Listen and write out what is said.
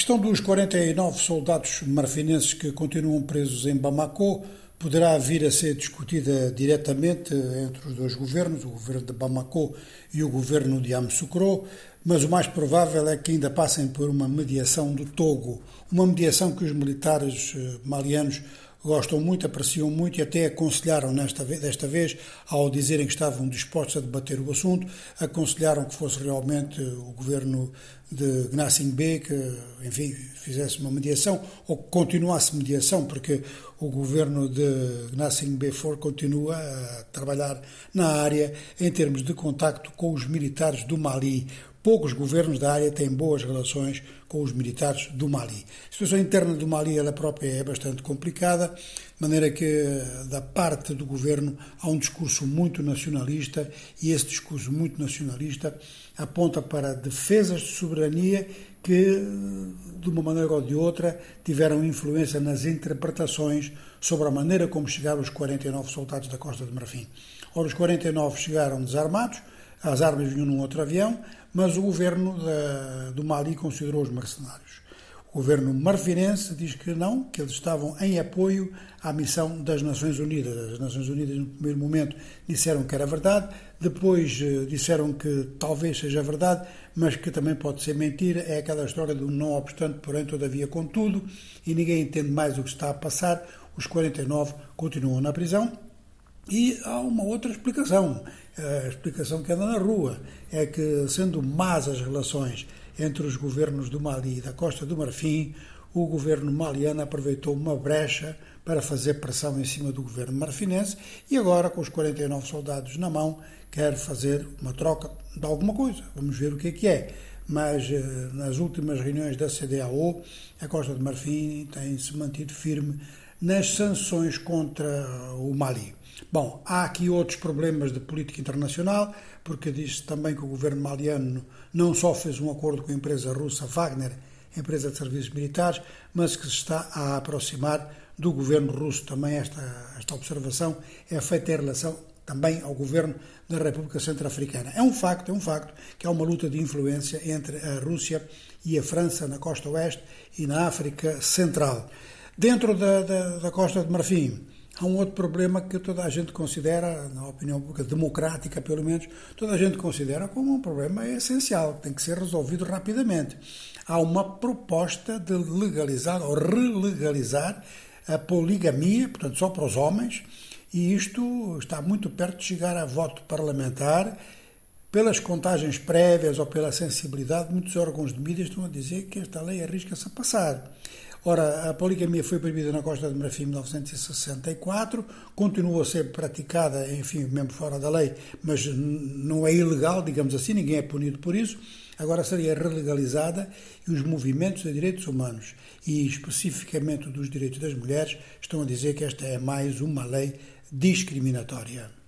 questão dos 49 soldados marfinenses que continuam presos em Bamako poderá vir a ser discutida diretamente entre os dois governos, o governo de Bamako e o governo de Yamoussoukro, mas o mais provável é que ainda passem por uma mediação do Togo, uma mediação que os militares eh, malianos gostam muito, apreciam muito e até aconselharam nesta, desta vez, ao dizerem que estavam dispostos a debater o assunto, aconselharam que fosse realmente o governo de Gnassingbé que, enfim, fizesse uma mediação ou que continuasse mediação, porque o governo de Gnassingbé for continua a trabalhar na área em termos de contacto com os militares do Mali. Poucos governos da área têm boas relações com os militares do Mali. A situação interna do Mali, ela própria, é bastante complicada, de maneira que, da parte do governo, há um discurso muito nacionalista e esse discurso muito nacionalista aponta para defesas de soberania que, de uma maneira ou de outra, tiveram influência nas interpretações sobre a maneira como chegaram os 49 soldados da Costa de Marfim. Ora, os 49 chegaram desarmados, as armas vinham num outro avião, mas o governo da, do Mali considerou os mercenários. O governo marfinense diz que não, que eles estavam em apoio à missão das Nações Unidas. As Nações Unidas, no primeiro momento, disseram que era verdade, depois eh, disseram que talvez seja verdade, mas que também pode ser mentira. É aquela história do não obstante, porém, todavia, contudo, e ninguém entende mais o que está a passar. Os 49 continuam na prisão e há uma outra explicação, a explicação que anda na rua, é que, sendo más as relações entre os governos do Mali e da Costa do Marfim, o governo maliano aproveitou uma brecha para fazer pressão em cima do governo marfinense e agora, com os 49 soldados na mão, quer fazer uma troca de alguma coisa. Vamos ver o que é que é. Mas eh, nas últimas reuniões da CDAO, a Costa do Marfim tem se mantido firme nas sanções contra o Mali. Bom, há aqui outros problemas de política internacional, porque diz também que o governo maliano não só fez um acordo com a empresa russa Wagner, empresa de serviços militares, mas que se está a aproximar do governo russo. Também esta, esta observação é feita em relação também ao governo da República Centro-Africana. É um facto, é um facto que há uma luta de influência entre a Rússia e a França na costa oeste e na África Central. Dentro da, da, da Costa de Marfim, há um outro problema que toda a gente considera, na opinião pública democrática pelo menos, toda a gente considera como um problema essencial, que tem que ser resolvido rapidamente. Há uma proposta de legalizar ou relegalizar a poligamia, portanto só para os homens, e isto está muito perto de chegar a voto parlamentar. Pelas contagens prévias ou pela sensibilidade, muitos órgãos de mídia estão a dizer que esta lei arrisca-se a passar. Ora, a poligamia foi proibida na Costa de Marfim em 1964, continua a ser praticada, enfim, mesmo fora da lei, mas não é ilegal, digamos assim, ninguém é punido por isso. Agora seria relegalizada e os movimentos de direitos humanos e especificamente dos direitos das mulheres estão a dizer que esta é mais uma lei discriminatória.